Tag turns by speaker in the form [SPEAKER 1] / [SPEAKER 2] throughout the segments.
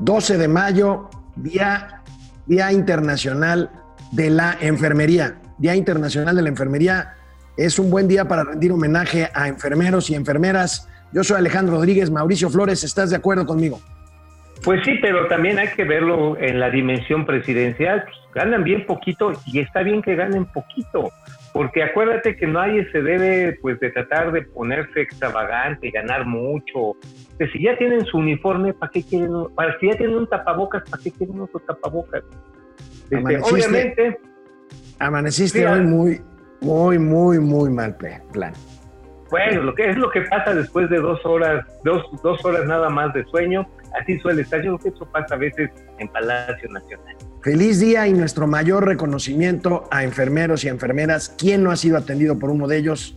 [SPEAKER 1] 12 de mayo, Día, Día Internacional de la Enfermería. Día Internacional de la Enfermería es un buen día para rendir homenaje a enfermeros y enfermeras. Yo soy Alejandro Rodríguez, Mauricio Flores, ¿estás de acuerdo conmigo?
[SPEAKER 2] Pues sí, pero también hay que verlo en la dimensión presidencial. Ganan bien poquito y está bien que ganen poquito, porque acuérdate que nadie se debe pues de tratar de ponerse extravagante, ganar mucho. Que si ya tienen su uniforme, ¿para qué quieren? Para si ya tienen un tapabocas, ¿para qué quieren otro tapabocas?
[SPEAKER 1] Este, obviamente. Amaneciste hoy muy, muy, muy, muy mal plan.
[SPEAKER 2] Bueno, lo que es lo que pasa después de dos horas, dos, dos horas nada más de sueño, así suele estar. Yo creo que eso pasa a veces en Palacio Nacional.
[SPEAKER 1] Feliz día y nuestro mayor reconocimiento a enfermeros y enfermeras. ¿Quién no ha sido atendido por uno de ellos?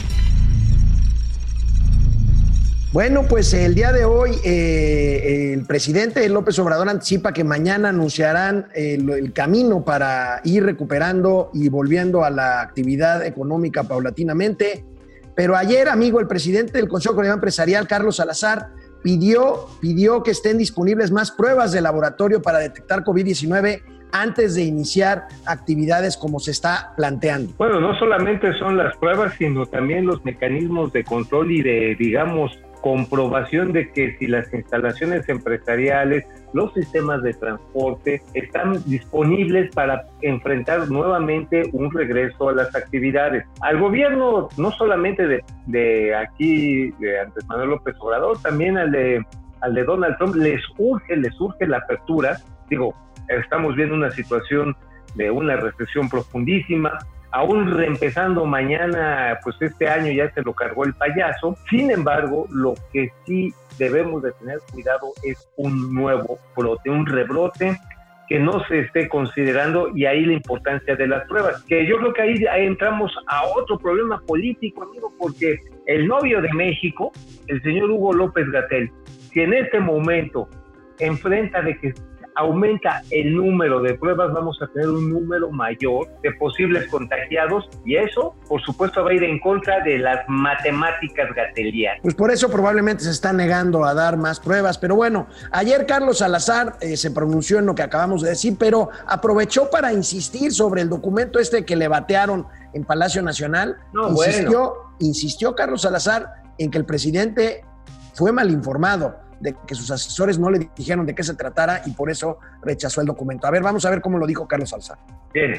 [SPEAKER 1] Bueno, pues el día de hoy eh, el presidente López Obrador anticipa que mañana anunciarán el, el, camino para ir recuperando y volviendo a la actividad económica paulatinamente. Pero ayer, amigo, el presidente del Consejo Coordinador Empresarial, Carlos Salazar, pidió, pidió que estén disponibles más pruebas de laboratorio para detectar COVID-19 antes de iniciar actividades como se está planteando.
[SPEAKER 2] Bueno, no solamente son las pruebas, sino también los mecanismos de control y de, digamos, comprobación de que si las instalaciones empresariales, los sistemas de transporte están disponibles para enfrentar nuevamente un regreso a las actividades. Al gobierno, no solamente de, de aquí, de Andrés Manuel López Obrador, también al de, al de Donald Trump, les urge, les urge la apertura. Digo, estamos viendo una situación de una recesión profundísima, aún reempezando mañana, pues este año ya se lo cargó el payaso. Sin embargo, lo que sí debemos de tener cuidado es un nuevo brote, un rebrote que no se esté considerando y ahí la importancia de las pruebas, que yo creo que ahí, ahí entramos a otro problema político, amigo, porque el novio de México, el señor Hugo López Gatel, si en este momento enfrenta de que aumenta el número de pruebas, vamos a tener un número mayor de posibles contagiados y eso, por supuesto, va a ir en contra de las matemáticas gatelianas.
[SPEAKER 1] Pues por eso probablemente se está negando a dar más pruebas, pero bueno, ayer Carlos Salazar eh, se pronunció en lo que acabamos de decir, pero aprovechó para insistir sobre el documento este que le batearon en Palacio Nacional.
[SPEAKER 2] No,
[SPEAKER 1] insistió,
[SPEAKER 2] bueno.
[SPEAKER 1] insistió Carlos Salazar en que el presidente fue mal informado de que sus asesores no le dijeron de qué se tratara y por eso rechazó el documento. A ver, vamos a ver cómo lo dijo Carlos Salazar.
[SPEAKER 2] Bien.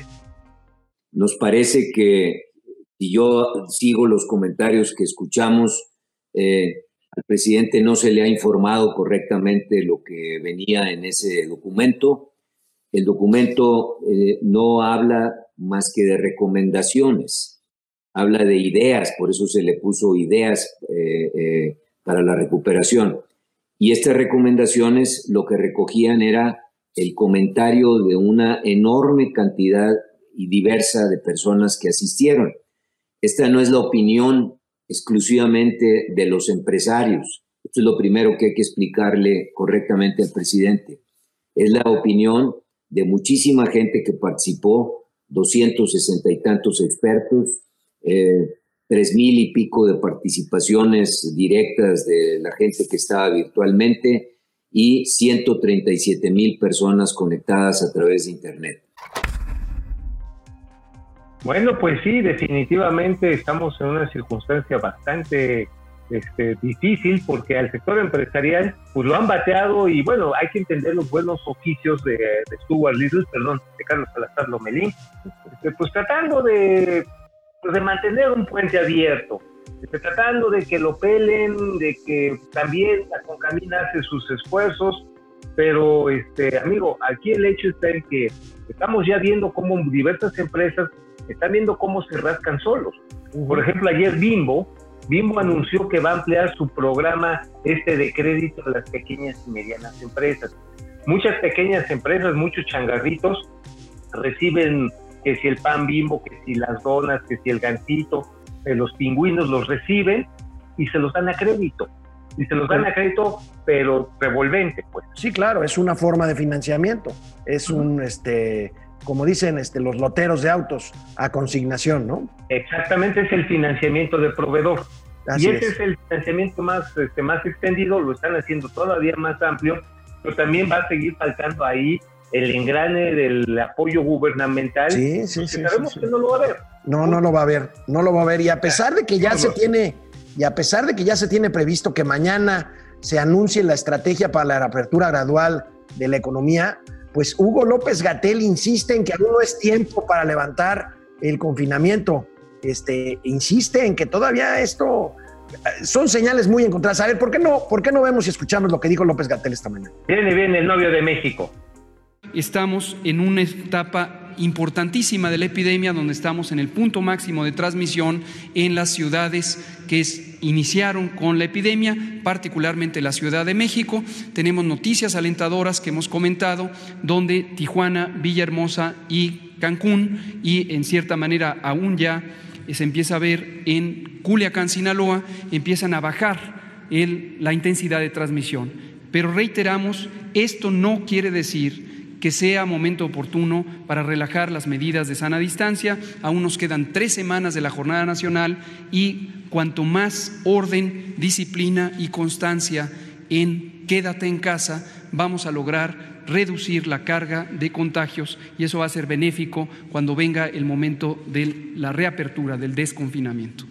[SPEAKER 3] Nos parece que si yo sigo los comentarios que escuchamos, eh, al presidente no se le ha informado correctamente lo que venía en ese documento. El documento eh, no habla más que de recomendaciones, habla de ideas, por eso se le puso ideas eh, para la recuperación. Y estas recomendaciones lo que recogían era el comentario de una enorme cantidad y diversa de personas que asistieron. Esta no es la opinión exclusivamente de los empresarios. Esto es lo primero que hay que explicarle correctamente al presidente. Es la opinión de muchísima gente que participó, 260 y tantos expertos, eh, tres mil y pico de participaciones directas de la gente que estaba virtualmente y 137 mil personas conectadas a través de Internet.
[SPEAKER 2] Bueno, pues sí, definitivamente estamos en una circunstancia bastante este, difícil porque al sector empresarial pues lo han bateado y bueno, hay que entender los buenos oficios de, de Stuart Little, perdón, de Carlos Salazar Lomelín, este, pues tratando de pues de mantener un puente abierto, este, tratando de que lo pelen, de que también la Concamina hace sus esfuerzos, pero este amigo, aquí el hecho está en que estamos ya viendo cómo diversas empresas están viendo cómo se rascan solos. Por ejemplo, ayer Bimbo, Bimbo anunció que va a ampliar su programa este de crédito a las pequeñas y medianas empresas. Muchas pequeñas empresas, muchos changarritos reciben que si el pan bimbo, que si las donas, que si el gancito, eh, los pingüinos los reciben y se los dan a crédito. Y se los dan a crédito, pero revolvente, pues.
[SPEAKER 1] Sí, claro, es una forma de financiamiento. Es un, este, como dicen este, los loteros de autos, a consignación, ¿no?
[SPEAKER 2] Exactamente, es el financiamiento del proveedor.
[SPEAKER 1] Así
[SPEAKER 2] y ese
[SPEAKER 1] es.
[SPEAKER 2] es. el financiamiento más, este, más extendido, lo están haciendo todavía más amplio, pero también va a seguir faltando ahí el engrane del apoyo gubernamental.
[SPEAKER 1] Sí, sí, sí,
[SPEAKER 2] sabemos que no lo va a haber.
[SPEAKER 1] No, no lo va a ver, no lo va a ver. Y a pesar de que ya
[SPEAKER 2] No
[SPEAKER 1] se tiene, y a pesar de que ya se tiene previsto que mañana se anuncie la estrategia para la reapertura gradual de la economía, pues Hugo López Gatel insiste en que aún no es tiempo para levantar el confinamiento. Este, insiste en que todavía esto eh, son señales muy encontradas. A ver, ¿por qué no, por qué no vemos y escuchamos lo que dijo López Gatel esta mañana?
[SPEAKER 2] Viene, viene el novio de México.
[SPEAKER 4] Estamos en una etapa importantísima de la epidemia donde estamos en el punto máximo de transmisión en las ciudades que iniciaron con la epidemia, particularmente la Ciudad de México. Tenemos noticias alentadoras que hemos comentado donde Tijuana, Villahermosa y Cancún y en cierta manera aún ya se empieza a ver en Culiacán, Sinaloa, empiezan a bajar el- la intensidad de transmisión. Pero reiteramos, esto no quiere decir que sea momento oportuno para relajar las medidas de sana distancia. Aún nos quedan tres semanas de la jornada nacional y cuanto más orden, disciplina y constancia en quédate en casa, vamos a lograr reducir la carga de contagios y eso va a ser benéfico cuando venga el momento de la reapertura, del desconfinamiento.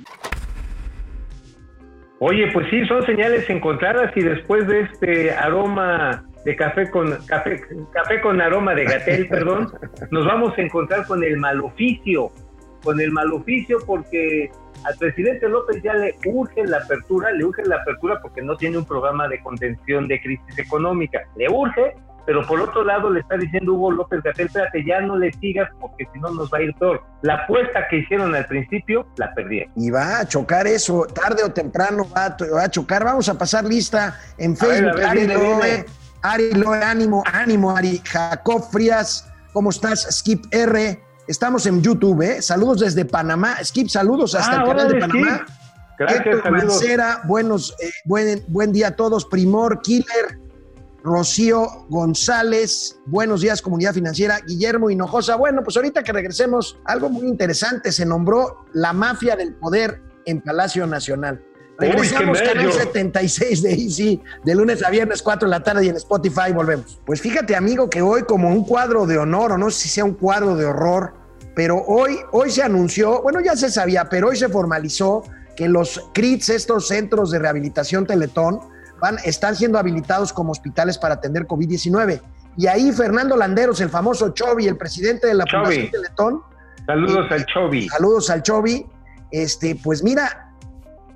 [SPEAKER 2] Oye, pues sí, son señales encontradas y después de este aroma de café con café, café con aroma de gatel, perdón, nos vamos a encontrar con el maloficio, con el maloficio porque al presidente López ya le urge la apertura, le urge la apertura porque no tiene un programa de contención de crisis económica, le urge, pero por otro lado le está diciendo Hugo López Gatel, espérate, ya no le sigas porque si no nos va a ir peor. La apuesta que hicieron al principio la perdieron.
[SPEAKER 1] Y va a chocar eso, tarde o temprano va a, va a chocar. Vamos a pasar lista en
[SPEAKER 2] A ver,
[SPEAKER 1] Facebook.
[SPEAKER 2] a ver,
[SPEAKER 1] Ari
[SPEAKER 2] viene,
[SPEAKER 1] Loe,
[SPEAKER 2] viene.
[SPEAKER 1] Ari Loe, ánimo, ánimo, Ari. Jacob Frías, ¿cómo estás? Skip R. Estamos en YouTube, ¿eh? Saludos desde Panamá. Skip, saludos hasta
[SPEAKER 2] Ah,
[SPEAKER 1] el canal de Panamá.
[SPEAKER 2] Gracias.
[SPEAKER 1] Mancera, buenos, eh, buen, buen día a todos. Primor, Killer, Rocío González, buenos días, comunidad financiera. Guillermo Hinojosa, bueno, pues ahorita que regresemos, algo muy interesante, se nombró la mafia del poder en Palacio Nacional.
[SPEAKER 2] Uy,
[SPEAKER 1] Regresamos, canal
[SPEAKER 2] bello.
[SPEAKER 1] 76 de Easy, de lunes a viernes, 4 de la tarde y en Spotify volvemos. Pues fíjate, amigo, que hoy como un cuadro de honor, o no sé si sea un cuadro de horror, pero hoy, hoy se anunció, bueno, ya se sabía, pero hoy se formalizó que los CRITs, estos centros de rehabilitación Teletón, van, están siendo habilitados como hospitales para atender COVID-19. Y ahí Fernando Landeros, el famoso Chovi, el presidente de la
[SPEAKER 2] Chovi.
[SPEAKER 1] Fundación Teletón,
[SPEAKER 2] Saludos al Chovi.
[SPEAKER 1] Saludos al Chovi. Este, pues mira,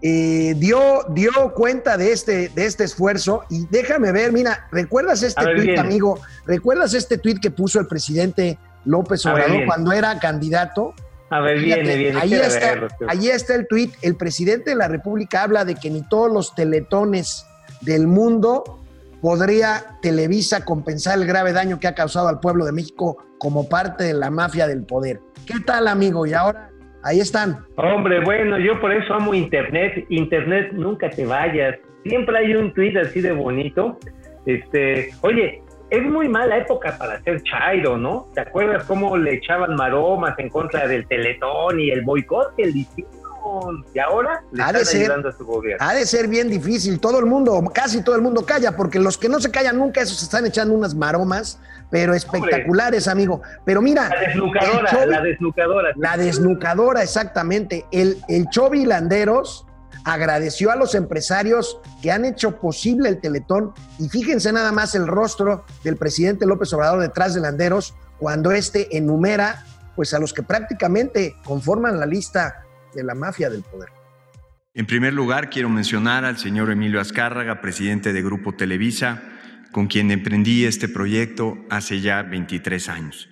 [SPEAKER 1] eh, dio, dio cuenta de este, de este esfuerzo y déjame ver, mira, ¿recuerdas este
[SPEAKER 2] ver,
[SPEAKER 1] tuit, amigo? ¿Recuerdas este tuit que puso el presidente López
[SPEAKER 2] ver,
[SPEAKER 1] Obrador cuando era candidato?
[SPEAKER 2] A ver,
[SPEAKER 1] Fíjate,
[SPEAKER 2] viene, viene.
[SPEAKER 1] ahí, está,
[SPEAKER 2] verlo.
[SPEAKER 1] ahí está el tuit. El presidente de la República habla de que ni todos los teletones del mundo podría Televisa compensar el grave daño que ha causado al pueblo de México como parte de la mafia del poder. ¿Qué tal, amigo? Y ahora, ahí están.
[SPEAKER 2] Hombre, bueno, yo por eso amo Internet. Internet, nunca te vayas. Siempre hay un tweet así de bonito. Este, oye, es muy mala época para ser chairo, ¿no? ¿Te acuerdas cómo le echaban maromas en contra del Teletón y el boicot que le hicieron? Y ahora le
[SPEAKER 1] Ha de
[SPEAKER 2] están
[SPEAKER 1] ser.
[SPEAKER 2] ayudando a su gobierno.
[SPEAKER 1] Ha de ser bien difícil. Todo el mundo, casi todo el mundo calla, porque los que no se callan nunca, esos están echando unas maromas, pero espectaculares, amigo. Pero mira,
[SPEAKER 2] La desnucadora,
[SPEAKER 1] Chovi-
[SPEAKER 2] la desnucadora.
[SPEAKER 1] La desnucadora, exactamente. El, el Chovi Landeros agradeció a los empresarios que han hecho posible el Teletón y fíjense nada más el rostro del presidente López Obrador detrás de Landeros cuando este enumera pues a los que prácticamente conforman la lista de la mafia del poder.
[SPEAKER 5] En primer lugar, quiero mencionar al señor Emilio Azcárraga, presidente de Grupo Televisa, con quien emprendí este proyecto hace ya 23 años.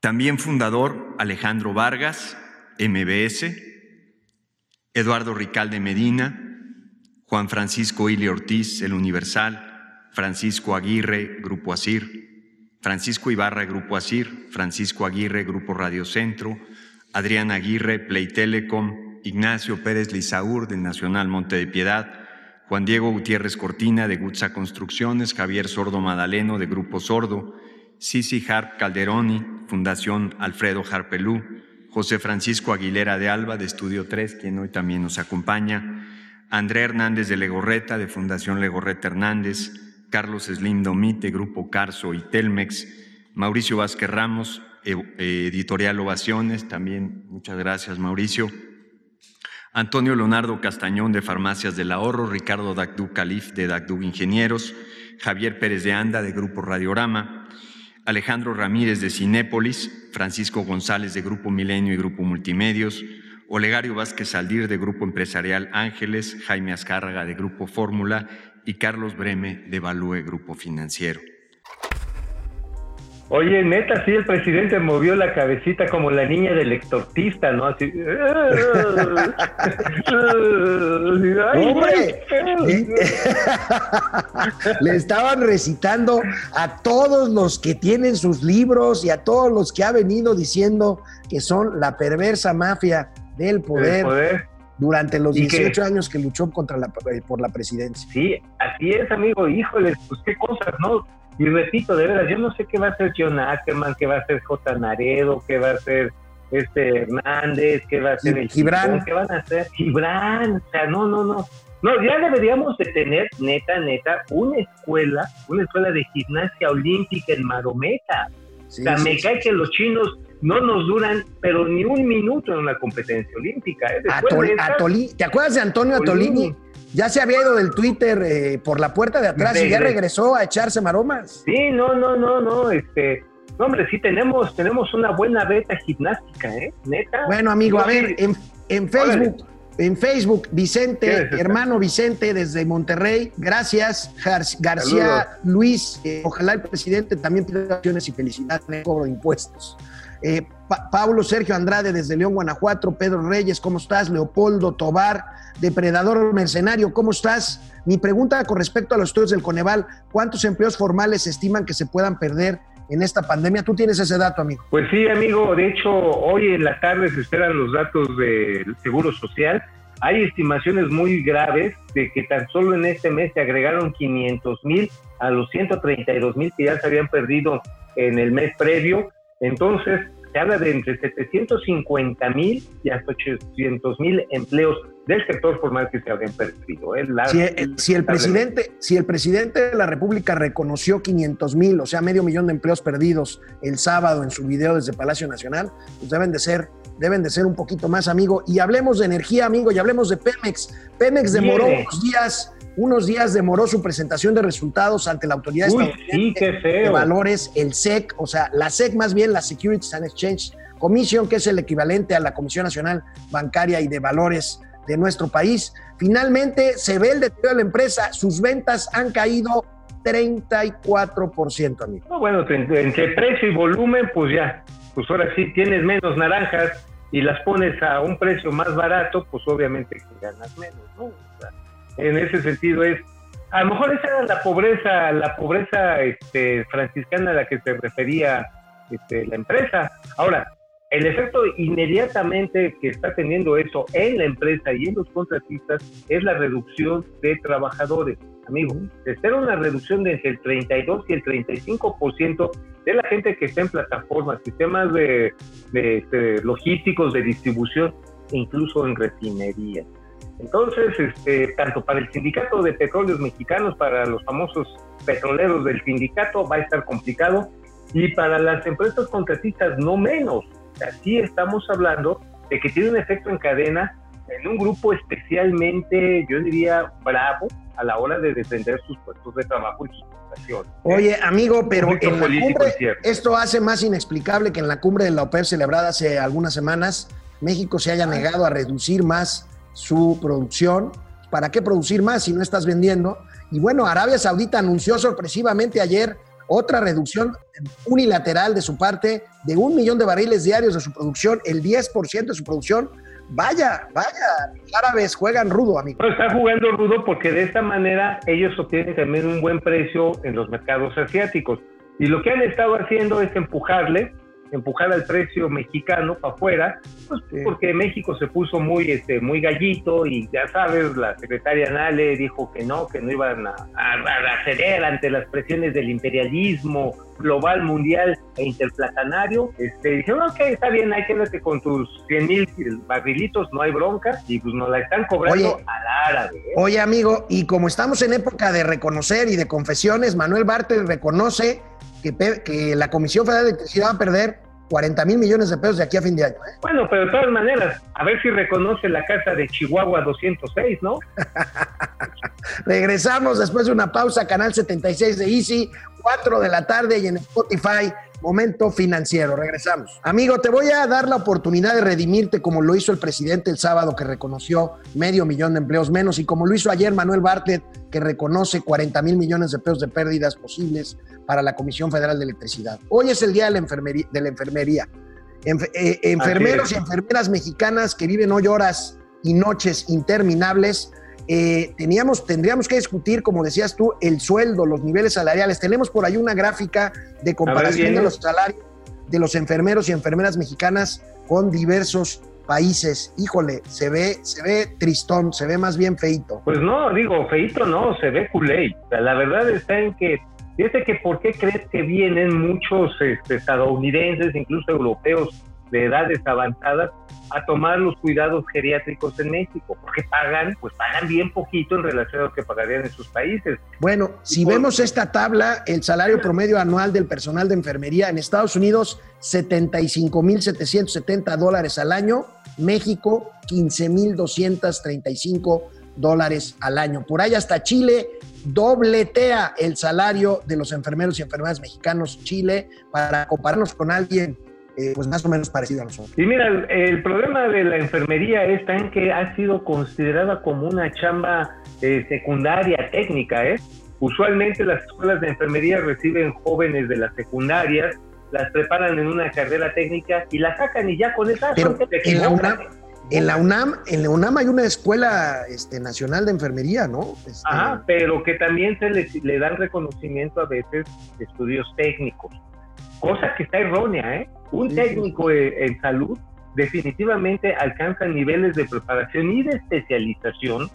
[SPEAKER 5] También fundador Alejandro Vargas, MBS, Eduardo Ricalde Medina, Juan Francisco Ili Ortiz, El Universal, Francisco Aguirre, Grupo Asir, Francisco Ibarra, Grupo Asir, Francisco Aguirre, Grupo Radio Centro, Adrián Aguirre, Play Telecom, Ignacio Pérez Lizaur, del Nacional Monte de Piedad, Juan Diego Gutiérrez Cortina, de Gutsa Construcciones, Javier Sordo Madaleno, de Grupo Sordo, Sisi Harp Calderoni, Fundación Alfredo Harpelú, José Francisco Aguilera de Alba, de Estudio 3, quien hoy también nos acompaña, André Hernández de Legorreta, de Fundación Legorreta Hernández, Carlos Slim Domit, de Grupo Carso y Telmex, Mauricio Vázquez Ramos, Editorial Ovaciones, también muchas gracias Mauricio, Antonio Leonardo Castañón de Farmacias del Ahorro, Ricardo Dagdú Calif de Dagdú Ingenieros, Javier Pérez de Anda de Grupo Radiorama, Alejandro Ramírez de Cinépolis, Francisco González de Grupo Milenio y Grupo Multimedios, Olegario Vázquez Aldir de Grupo Empresarial Ángeles, Jaime Azcárraga de Grupo Fórmula. Y Carlos Breme de Value Grupo Financiero.
[SPEAKER 2] Oye, neta, sí, el presidente movió la cabecita como la niña del exorcista, ¿no? Así.
[SPEAKER 1] ¡Hombre! Le estaban recitando a todos los que tienen sus libros y a todos los que ha venido diciendo que son la perversa mafia del poder,
[SPEAKER 2] poder.
[SPEAKER 1] durante los
[SPEAKER 2] ¿Y qué?
[SPEAKER 1] 18 años que luchó contra la, eh, por la presidencia.
[SPEAKER 2] Sí, así es, amigo. Híjole, pues qué cosas, ¿no? Y repito, de veras, yo no sé qué va a hacer John Ackerman, qué va a hacer J. Naredo, qué va a hacer este Hernández, qué va a hacer el
[SPEAKER 1] Gibran.
[SPEAKER 2] Qué van a hacer Gibran, o sea, no, no, no. No, ya deberíamos de tener, neta, neta, una escuela, una escuela de gimnasia olímpica en Marometa.
[SPEAKER 1] Sí,
[SPEAKER 2] o sea,
[SPEAKER 1] sí,
[SPEAKER 2] me
[SPEAKER 1] sí.
[SPEAKER 2] cae que los chinos no nos duran, pero ni un minuto en una competencia olímpica. ¿eh? Después
[SPEAKER 1] Atol-
[SPEAKER 2] de esta-
[SPEAKER 1] Atoli- ¿Te acuerdas de Antonio
[SPEAKER 2] Atolini.
[SPEAKER 1] Atolini? Ya se había ido del Twitter eh, por la puerta de atrás y ya
[SPEAKER 2] Regre-
[SPEAKER 1] regresó a echarse maromas.
[SPEAKER 2] Sí, no, no, no, no, este, no, hombre, sí tenemos, tenemos una buena beta gimnástica, ¿eh? Neta.
[SPEAKER 1] Bueno, amigo, a ver, en, en Facebook, en Facebook,
[SPEAKER 2] ¿Qué
[SPEAKER 1] Vicente, hermano Vicente desde Monterrey, gracias. Gar- García Luis, eh, ojalá el presidente también pida acciones y felicidad en el cobro de impuestos. Eh, Pa- Pablo Sergio Andrade desde León, Guanajuato, Pedro Reyes, ¿cómo estás? Leopoldo Tobar, Depredador Mercenario, ¿cómo estás? Mi pregunta con respecto a los estudios del Coneval, ¿cuántos empleos formales estiman que se puedan perder en esta pandemia? Tú tienes ese dato, amigo.
[SPEAKER 2] Pues sí, amigo, de hecho, hoy en la tarde se esperan los datos del Seguro Social. Hay estimaciones muy graves de que tan solo en este mes se agregaron 500 mil a los 132 mil que ya se habían perdido en el mes previo. Entonces, se habla de entre 750 mil y hasta 800 mil empleos del sector formal que se habrían perdido. ¿eh? La-
[SPEAKER 1] Si, el- si el presidente, si el presidente de la República reconoció 500 mil, o sea, medio millón de empleos perdidos el sábado en su video desde Palacio Nacional, pues deben de ser, deben de ser un poquito más, amigo. Y hablemos de energía, amigo, y hablemos de Pemex. Pemex demoró unos días, unos días demoró su presentación de resultados ante la autoridad
[SPEAKER 2] Uy,
[SPEAKER 1] estadounidense
[SPEAKER 2] sí,
[SPEAKER 1] de valores, el SEC, o sea, la SEC más bien, la Securities and Exchange Commission, que es el equivalente a la Comisión Nacional Bancaria y de Valores de nuestro país. Finalmente se ve el deterioro de la empresa, sus ventas han caído 34%, amigo.
[SPEAKER 2] No, bueno, entre, entre precio y volumen, pues ya, pues ahora sí tienes menos naranjas y las pones a un precio más barato, pues obviamente que ganas menos, ¿no? O sea, en ese sentido es, a lo mejor esa era la pobreza, la pobreza este, franciscana a la que se refería este, la empresa. Ahora, el efecto inmediatamente que está teniendo eso en la empresa y en los contratistas es la reducción de trabajadores. Amigo, se una reducción de entre el 32 y el 35% de la gente que está en plataformas, sistemas de, de logísticos, de distribución incluso en refinerías. Entonces, este, tanto para el sindicato de petróleos mexicanos, para los famosos petroleros del sindicato, va a estar complicado y para las empresas contratistas no menos. Así estamos hablando de que tiene un efecto en cadena en un grupo especialmente, yo diría, bravo a la hora de defender sus puestos de trabajo y sus prestaciones.
[SPEAKER 1] Oye, amigo, pero en la cumbre, esto hace más inexplicable que en la cumbre de la OPEP celebrada hace algunas semanas, México se haya negado a reducir más su producción. ¿Para qué producir más si no estás vendiendo? Y bueno, Arabia Saudita anunció sorpresivamente ayer otra reducción unilateral de su parte de un millón de barriles diarios de su producción, el 10% de su producción. Vaya, vaya, los árabes juegan rudo, amigo.
[SPEAKER 2] No, están jugando rudo porque de esta manera ellos obtienen también un buen precio en los mercados asiáticos. Y lo que han estado haciendo es empujarle empujar al precio mexicano para afuera, pues
[SPEAKER 1] Sí.
[SPEAKER 2] porque México se puso muy, este, muy gallito y ya sabes, la secretaria Nale dijo que no, que no iban a, a, a ceder ante las presiones del imperialismo global, mundial e interplatanario. Este, dijeron, ok, está bien, ahí quédate con tus 100 mil barrilitos, no hay bronca, y pues nos la están cobrando
[SPEAKER 1] Oye.
[SPEAKER 2] al árabe. ¿eh?
[SPEAKER 1] Oye, amigo, y como estamos en época de reconocer y de confesiones, Manuel Bartel reconoce que, que la Comisión Federal de Electricidad va a perder 40 mil millones de pesos de aquí a fin de año. ¿eh?
[SPEAKER 2] Bueno, pero de todas maneras, a ver si reconoce la casa de Chihuahua 206, ¿no?
[SPEAKER 1] Regresamos después de una pausa, canal 76 de Easy, 4 de la tarde y en Spotify, Momento Financiero. Regresamos. Amigo, te voy a dar la oportunidad de redimirte como lo hizo el presidente el sábado que reconoció medio millón de empleos menos y como lo hizo ayer Manuel Bartlett que reconoce 40 mil millones de pesos de pérdidas posibles para la Comisión Federal de Electricidad. Hoy es el día de la enfermería. De la enfermería. Enf- eh, enfermeros y enfermeras mexicanas que viven hoy horas y noches interminables eh, teníamos, tendríamos que discutir, como decías tú, el sueldo, los niveles salariales. Tenemos por ahí una gráfica de comparación de los salarios de los enfermeros y enfermeras mexicanas con diversos países. Híjole, se ve, se ve tristón, se ve más bien feito.
[SPEAKER 2] Pues no, digo, feito no, se ve culé. La verdad está en que, fíjate que por qué crees que vienen muchos este, estadounidenses, incluso europeos de edades avanzadas, a tomar los cuidados geriátricos en México, porque pagan, pues pagan bien poquito en relación a lo que pagarían en sus países.
[SPEAKER 1] Bueno, si
[SPEAKER 2] por-
[SPEAKER 1] vemos esta tabla, el salario promedio anual del personal de enfermería en Estados Unidos, 75.770 dólares al año, México, 15.235 dólares al año. Por ahí hasta Chile dobletea el salario de los enfermeros y enfermeras mexicanos Chile para compararnos con alguien eh, pues más o menos parecido a nosotros.
[SPEAKER 2] Y mira, el, el problema de la enfermería está en que ha sido considerada como una chamba eh, secundaria técnica, ¿eh? Usualmente las escuelas de enfermería reciben jóvenes de las secundarias, las preparan en una carrera técnica y la sacan y ya con esa
[SPEAKER 1] Pero en la. UNAM, en la UNAM, en la UNAM hay una escuela este, nacional de enfermería, ¿no? Este,
[SPEAKER 2] Ajá, pero que también se le, le dan reconocimiento a veces de estudios técnicos, cosa que está errónea, ¿eh? Un
[SPEAKER 1] Sí,
[SPEAKER 2] técnico eh, en salud definitivamente alcanza niveles de preparación y de especialización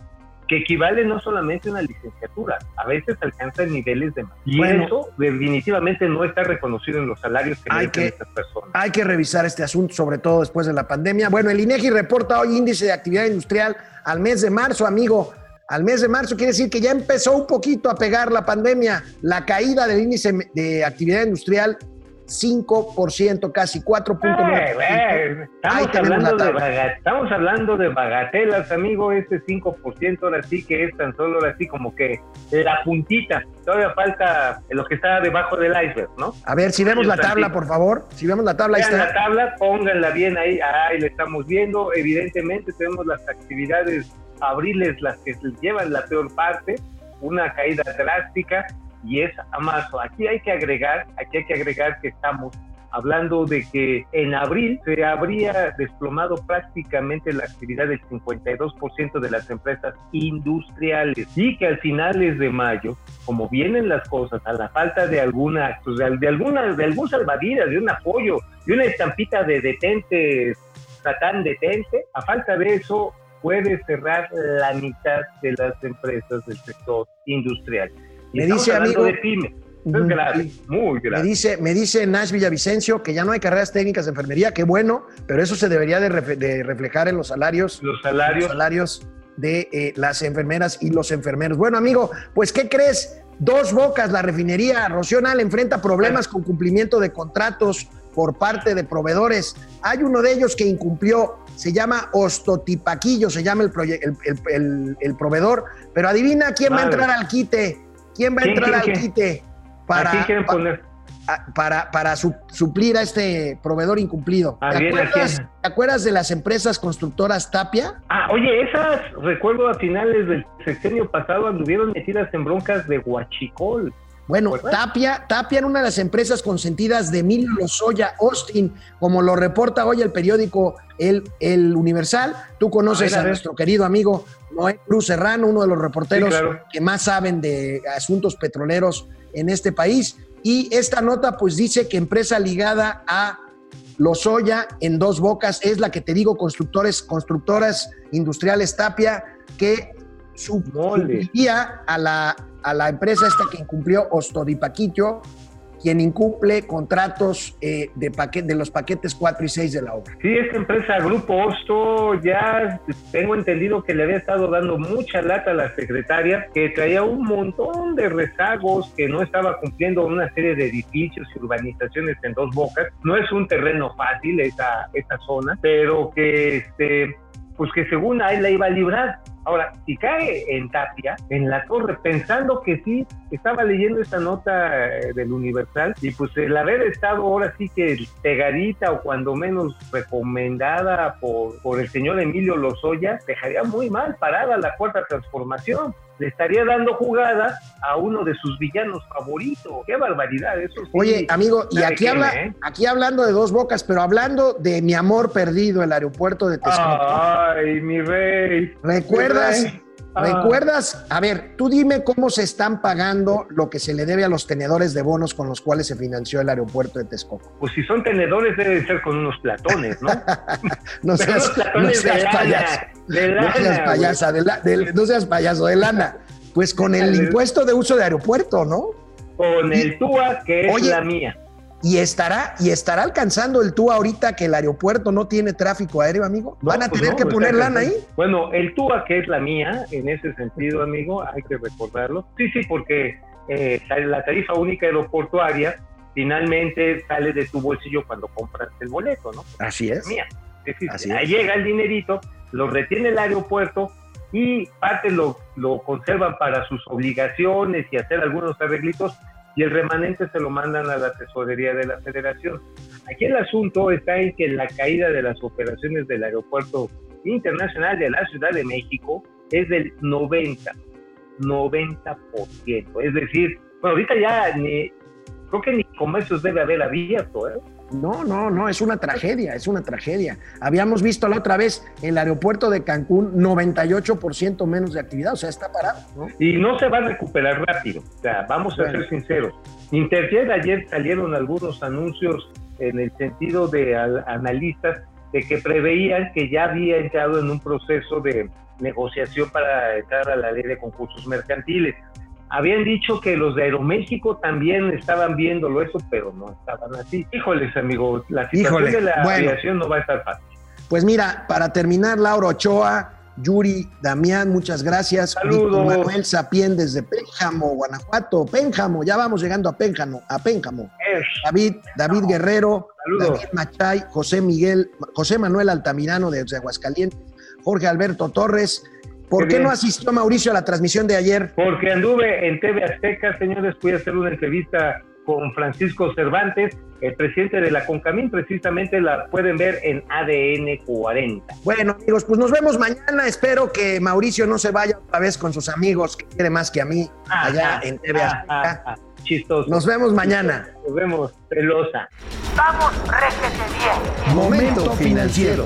[SPEAKER 2] que equivalen no solamente a una licenciatura, a veces alcanzan niveles de... Y
[SPEAKER 1] Bueno.
[SPEAKER 2] eso definitivamente no está reconocido en los salarios que
[SPEAKER 1] Hay que-
[SPEAKER 2] estas personas.
[SPEAKER 1] Hay que revisar este asunto, sobre todo después de la pandemia. Bueno, el INEGI reporta hoy índice de actividad industrial al mes de marzo, amigo. Al mes de marzo quiere decir que ya empezó un poquito a pegar la pandemia. La caída del índice de actividad industrial, 5%, casi 4.9%.
[SPEAKER 2] Eh, eh, estamos, hablando
[SPEAKER 1] la
[SPEAKER 2] de baga- estamos hablando de bagatelas, amigo. Ese 5% ahora sí que es tan solo ahora sí como que la puntita. Todavía falta lo que está debajo del iceberg, ¿no?
[SPEAKER 1] A ver, si vemos la tabla, por favor. Si vemos la tabla, ahí
[SPEAKER 2] Vean la
[SPEAKER 1] está.
[SPEAKER 2] tabla, pónganla bien ahí. Ahí la estamos viendo. Evidentemente tenemos las actividades abriles, las que llevan la peor parte, una caída drástica y es a marzo. Aquí hay que agregar, aquí hay que agregar que estamos hablando de que en abril se habría desplomado prácticamente la actividad del 52% de las empresas industriales y que al finales de mayo, como vienen las cosas, a la falta de alguna, pues, de alguna, de algún salvavidas, de un apoyo, de una estampita de detente, Satán detente, a falta de eso puede cerrar la mitad de las empresas del sector industrial.
[SPEAKER 1] Me dice, amigo,
[SPEAKER 2] de pymes. Esto es
[SPEAKER 1] Ujú.
[SPEAKER 2] grave, muy
[SPEAKER 1] Me
[SPEAKER 2] grave.
[SPEAKER 1] dice, me dice Nash Villavicencio que ya no hay carreras técnicas de enfermería, qué bueno, pero eso se debería de, ref- de reflejar en los salarios,
[SPEAKER 2] Los
[SPEAKER 1] los
[SPEAKER 2] salarios
[SPEAKER 1] salarios de eh, las enfermeras y los enfermeros. Bueno, amigo, pues ¿qué crees? Dos Bocas, la refinería Rocional enfrenta problemas con cumplimiento de contratos por parte de proveedores. Hay uno de ellos que incumplió, se llama Ostotipaquillo, se llama el, el, el- el- el proveedor, pero adivina quién va a entrar al quite, quién va a
[SPEAKER 2] ¿Quién,
[SPEAKER 1] entrar al quite
[SPEAKER 2] ¿A
[SPEAKER 1] para,
[SPEAKER 2] quién poner?
[SPEAKER 1] para, para su- suplir a este proveedor incumplido. ¿Te,
[SPEAKER 2] bien, ¿a
[SPEAKER 1] acuerdas, te acuerdas de las empresas constructoras Tapia?
[SPEAKER 2] Ah, oye, esas, recuerdo a finales del sexenio pasado, anduvieron metidas en broncas de Huachicol.
[SPEAKER 1] Bueno,
[SPEAKER 2] ¿Recuerdas?
[SPEAKER 1] Tapia, Tapia era una de las empresas consentidas de Emilio Lozoya Austin, como lo reporta hoy el periódico El, el Universal. Tú conoces
[SPEAKER 2] A ver, a
[SPEAKER 1] nuestro querido amigo Noé Cruz Serrano, uno de los reporteros
[SPEAKER 2] Sí, claro.
[SPEAKER 1] que más saben de asuntos petroleros en este país. Y esta nota pues dice que empresa ligada a Lozoya en dos bocas, es la que te digo, constructores, constructoras industriales Tapia, que supliría a la, a la empresa esta que incumplió Ostodipaquillo, quien incumple contratos eh, de, paquete, de los paquetes 4 y 6 de la obra.
[SPEAKER 2] Sí, esta empresa, Grupo Osto, ya tengo entendido que le había estado dando mucha lata a la secretaria, que traía un montón de rezagos, que no estaba cumpliendo una serie de edificios y urbanizaciones en dos bocas. No es un terreno fácil esa, esa zona, pero que este pues que según a él la iba a librar. Ahora, si cae en Tapia, en la torre, pensando que sí, estaba leyendo esta nota eh, del Universal y pues el haber estado ahora sí que pegadita o cuando menos recomendada por, por el señor Emilio Lozoya, dejaría muy mal parada la cuarta transformación le estaría dando jugada a uno de sus villanos favoritos. Qué barbaridad, eso sí.
[SPEAKER 1] Oye, amigo, y aquí, habla, eh? aquí hablando de dos bocas, pero hablando de mi amor perdido, el aeropuerto de Texcoco.
[SPEAKER 2] Ay, mi rey.
[SPEAKER 1] ¿Recuerdas? ¿Recuerdas? A ver, tú dime cómo se están pagando lo que se le debe a los tenedores de bonos con los cuales se financió el aeropuerto de Texcoco.
[SPEAKER 2] Pues si son tenedores, debe ser con unos platones, ¿no?
[SPEAKER 1] no seas, platones no seas payaso. De lana, no seas payasa, de la, de, no seas payaso, de lana. Pues con el impuesto de uso de aeropuerto, ¿no?
[SPEAKER 2] Con el TUA, que es
[SPEAKER 1] Oye,
[SPEAKER 2] la mía.
[SPEAKER 1] Y estará, y estará alcanzando el TUA ahorita que el aeropuerto no tiene tráfico aéreo, amigo. ¿Van
[SPEAKER 2] No,
[SPEAKER 1] a
[SPEAKER 2] pues
[SPEAKER 1] tener
[SPEAKER 2] no,
[SPEAKER 1] que
[SPEAKER 2] pues
[SPEAKER 1] poner lana ahí?
[SPEAKER 2] Bueno, el TUA, que es la mía, en ese sentido, amigo, hay que recordarlo. Sí, sí, porque eh, la tarifa única aeroportuaria finalmente sale de tu bolsillo cuando compras el boleto, ¿no?
[SPEAKER 1] Así es.
[SPEAKER 2] mía. Es decir,
[SPEAKER 1] Así
[SPEAKER 2] ahí
[SPEAKER 1] es.
[SPEAKER 2] llega el dinerito, lo retiene el aeropuerto y parte lo, lo conservan para sus obligaciones y hacer algunos arreglitos y el remanente se lo mandan a la tesorería de la federación. Aquí el asunto está en que la caída de las operaciones del aeropuerto internacional de la Ciudad de México es del 90, 90%. Es decir, bueno, ahorita ya ni, creo que ni comercios debe haber abierto, ¿eh?
[SPEAKER 1] No, no, no, es una tragedia, es una tragedia. Habíamos visto la otra vez el aeropuerto de Cancún 98% menos de actividad, o sea, está parado, ¿no?
[SPEAKER 2] y no se va a recuperar rápido. O sea, vamos a
[SPEAKER 1] Bueno.
[SPEAKER 2] ser sinceros. Interjet ayer salieron algunos anuncios en el sentido de al- analistas de que preveían que ya había entrado en un proceso de negociación para entrar a la ley de concursos mercantiles. Habían dicho que los de Aeroméxico también estaban viéndolo eso, pero no estaban así. Híjoles, amigos, la situación
[SPEAKER 1] Híjole,
[SPEAKER 2] de la
[SPEAKER 1] bueno.
[SPEAKER 2] aviación no va a estar fácil.
[SPEAKER 1] Pues mira, para terminar, Laura Ochoa, Yuri, Damián, muchas gracias.
[SPEAKER 2] Saludos.
[SPEAKER 1] Manuel Sapien desde Pénjamo, Guanajuato. Pénjamo, ya vamos llegando a Pénjamo, a Pénjamo. David, David Guerrero,
[SPEAKER 2] Saludos.
[SPEAKER 1] David Machay, José Miguel, José Manuel Altamirano desde Aguascalientes, Jorge Alberto Torres. ¿Por
[SPEAKER 2] Qué
[SPEAKER 1] no asistió Mauricio a la transmisión de ayer?
[SPEAKER 2] Porque anduve en TV Azteca, señores, fui a hacer una entrevista con Francisco Cervantes, el presidente de la CONCAMIN, precisamente la pueden ver en ADN 40.
[SPEAKER 1] Bueno, amigos, pues nos vemos mañana. Espero que Mauricio no se vaya otra vez con sus amigos, que quiere más que a mí, allá
[SPEAKER 2] Ah,
[SPEAKER 1] en TV
[SPEAKER 2] ah,
[SPEAKER 1] Azteca.
[SPEAKER 2] ah, ah, chistoso.
[SPEAKER 1] Nos vemos mañana.
[SPEAKER 2] Nos vemos, pelosa.
[SPEAKER 6] Vamos, réjete bien.
[SPEAKER 7] Momento financiero.